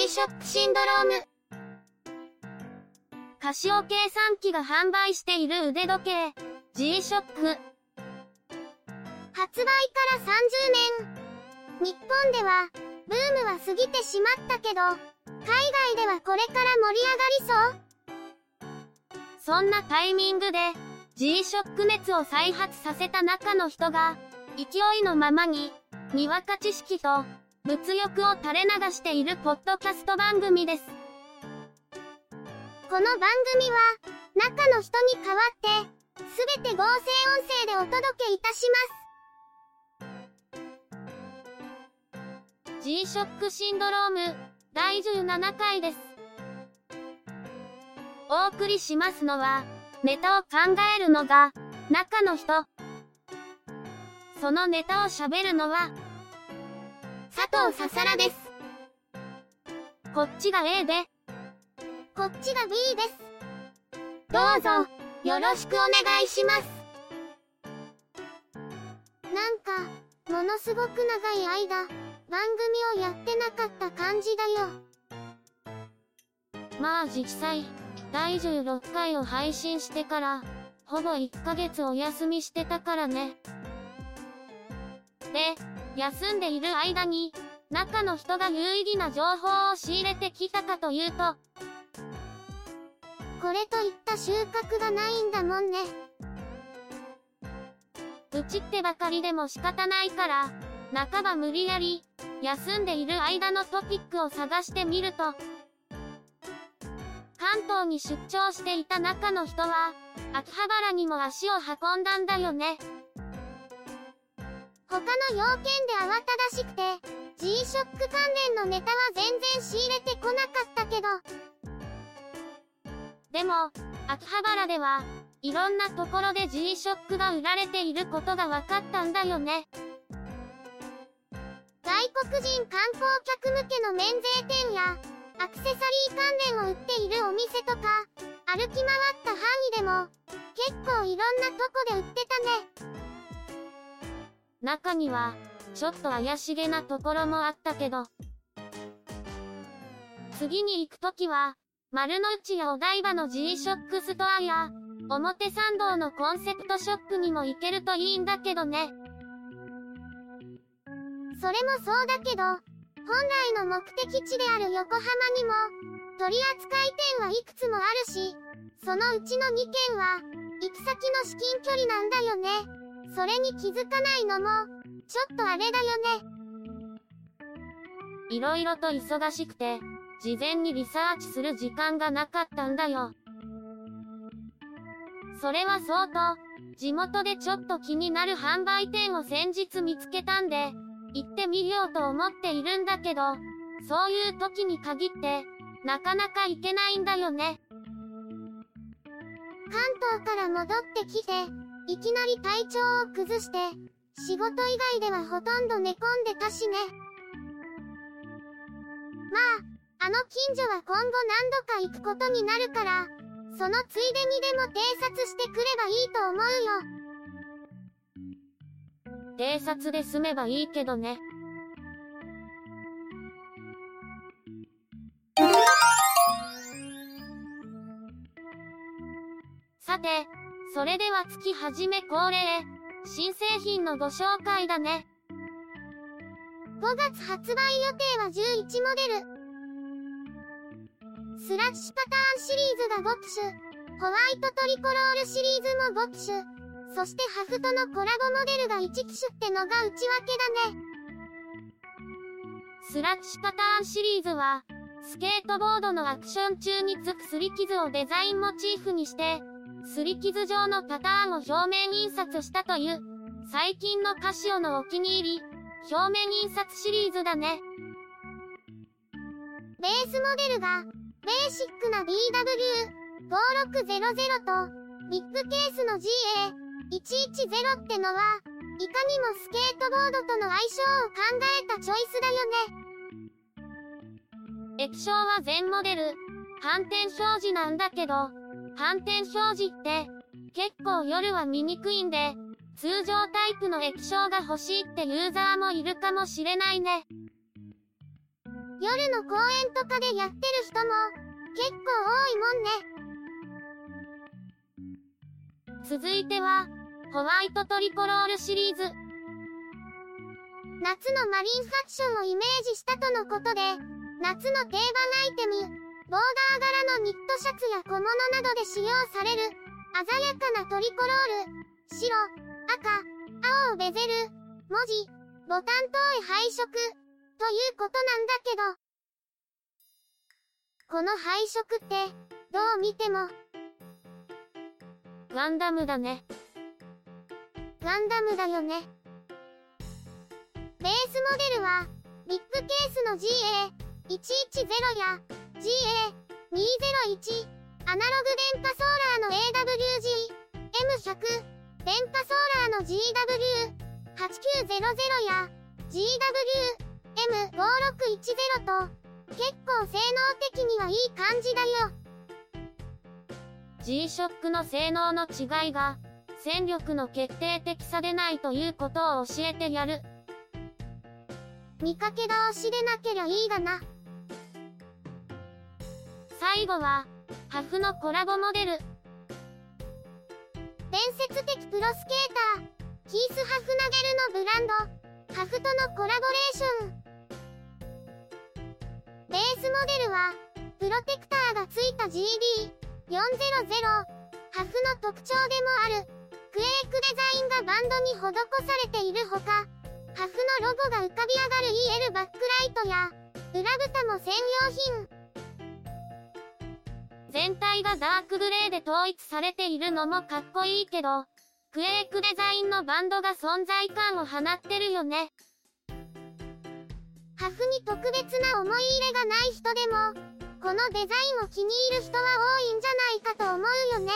G-SHOCK シンドローム。カシオ計算機が販売している腕時計、G-SHOCK。発売から30年。日本では、ブームは過ぎてしまったけど、海外ではこれから盛り上がりそうそんなタイミングで、G-SHOCK 熱を再発させた中の人が、勢いのままに、にわか知識と、物欲を垂れ流しているポッドキャスト番組です。この番組は、中の人に代わって、すべて合成音声でお届けいたします。G-SHOCK シンドローム、第17回です。お送りしますのは、ネタを考えるのが、中の人。そのネタを喋るのは、佐藤ささらです。こっちが A で、こっちが B です。どうぞ、よろしくお願いします。なんか、ものすごく長い間、番組をやってなかった感じだよ。まあ実際、第16回を配信してから、ほぼ1ヶ月お休みしてたからね。で、休んでいる間に、中の人が有意義な情報を仕入れてきたかというと、これといった収穫がないんだもんね。うちってばかりでも仕方ないから、半ば無理やり、休んでいる間のトピックを探してみると、関東に出張していた中の人は、秋葉原にも足を運んだんだよね。他の要件で慌ただしくて、G-SHOCK 関連のネタは全然仕入れてこなかったけど。でも、秋葉原では、いろんなところで G-SHOCK が売られていることが分かったんだよね。外国人観光客向けの免税店や、アクセサリー関連を売っているお店とか、歩き回った範囲でも、結構いろんなとこで売ってたね。中には、ちょっと怪しげなところもあったけど。次に行くときは、丸の内やお台場の G-SHOCK ストアや、表参道のコンセプトショップにも行けるといいんだけどね。それもそうだけど、本来の目的地である横浜にも、取扱店はいくつもあるし、そのうちの2軒は、行き先の至近距離なんだよね。それに気づかないのも、ちょっとあれだよね。いろいろと忙しくて、事前にリサーチする時間がなかったんだよ。それはそうと、地元でちょっと気になる販売店を先日見つけたんで、行ってみようと思っているんだけど、そういう時に限って、なかなか行けないんだよね。関東から戻ってきて、いきなり体調を崩して、仕事以外ではほとんど寝込んでたしね。まあ、あの近所は今後何度か行くことになるから、そのついでにでも偵察してくればいいと思うよ。偵察で済めばいいけどね。さて、それでは月始め恒例、新製品のご紹介だね。5月発売予定は11モデル。スラッシュパターンシリーズが5機種、ホワイトトリコロールシリーズも5機種、そしてハフとのコラボモデルが1機種ってのが内訳だね。スラッシュパターンシリーズは、スケートボードのアクション中につくすり傷をデザインモチーフにして、すり傷状のパターンを表面印刷したという、最近のカシオのお気に入り、表面印刷シリーズだね。ベースモデルが、ベーシックな BW5600 と、ビッグケースの GA110 ってのは、いかにもスケートボードとの相性を考えたチョイスだよね。液晶は全モデル、反転表示なんだけど、反転表示って、結構夜は見にくいんで、通常タイプの液晶が欲しいってユーザーもいるかもしれないね。夜の公園とかでやってる人も結構多いもんね。続いては、ホワイトトリコロールシリーズ。夏のマリンファッションをイメージしたとのことで、夏の定番アイテム、ボーダー柄のニットシャツや小物などで使用される、鮮やかなトリコロール、白、赤、青をベゼル、文字、ボタン等へ配色、ということなんだけど。この配色って、どう見ても、ガンダムだね。ガンダムだよね。ベースモデルは、ビッグケースの GA110 や GA201、アナログ電波ソーラーの AWG、M100、電波ソーラーの GW8900 や GW、M5610 と、結構性能的にはいい感じだよ。G-SHOCK の性能の違いが、戦力の決定的差でないということを教えてやる。見かけ倒しでなけりゃいいがな。最後は、ハフのコラボモデル。伝説的プロスケーター、キース・ハフナゲルのブランド、ハフとのコラボレーション。ベースモデルは、プロテクターがついた GD400、ハフの特徴でもある、クエイクデザインがバンドに施されているほか、ハフのロゴが浮かび上がる EL バックライトや、裏蓋も専用品。全体がダークグレーで統一されているのもかっこいいけど、クエイクデザインのバンドが存在感を放ってるよね。ハフに特別な思い入れがない人でも、このデザインを気に入る人は多いんじゃないかと思うよね。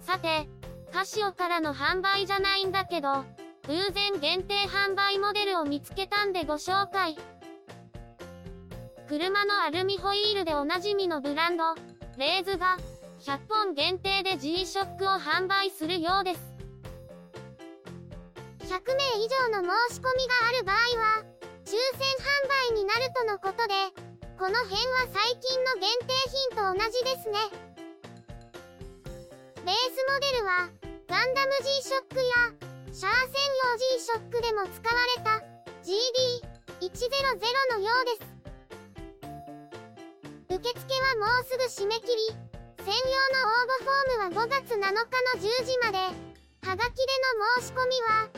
さて、カシオからの販売じゃないんだけど、偶然限定販売モデルを見つけたんでご紹介。車のアルミホイールでおなじみのブランド、レーズが、100本限定で G-SHOCK を販売するようです。100名以上の申し込みがある場合は、抽選販売になるとのことで、この辺は最近の限定品と同じですね。ベースモデルは、ガンダム G-SHOCK や、シャア専用 G-SHOCK でも使われた、GD100 のようです。受付はもうすぐ締め切り、専用の応募フォームは5月7日の10時まで、はがきでの申し込みは、5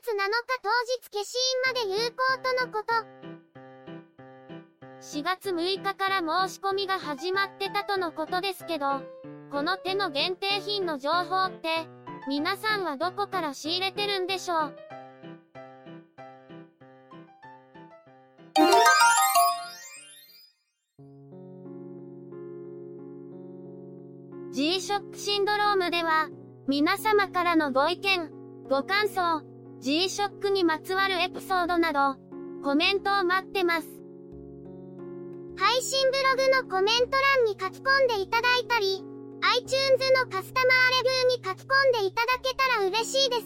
月7日当日消印まで有効とのこと。4月6日から申し込みが始まってたとのことですけど、この手の限定品の情報って、皆さんはどこから仕入れてるんでしょう？G-SHOCK シンドロームでは、皆様からのご意見、ご感想、G-SHOCK にまつわるエピソードなど、コメントを待ってます。配信ブログのコメント欄に書き込んでいただいたり、iTunes のカスタマーレビューに書き込んでいただけたら嬉しいです。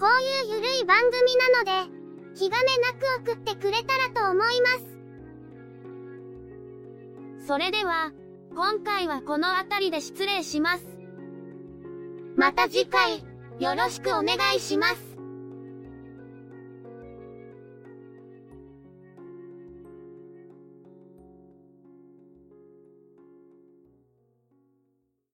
こういうゆるい番組なので、気兼ねなく送ってくれたらと思います。それでは、今回はこの辺りで失礼します。また次回、よろしくお願いします。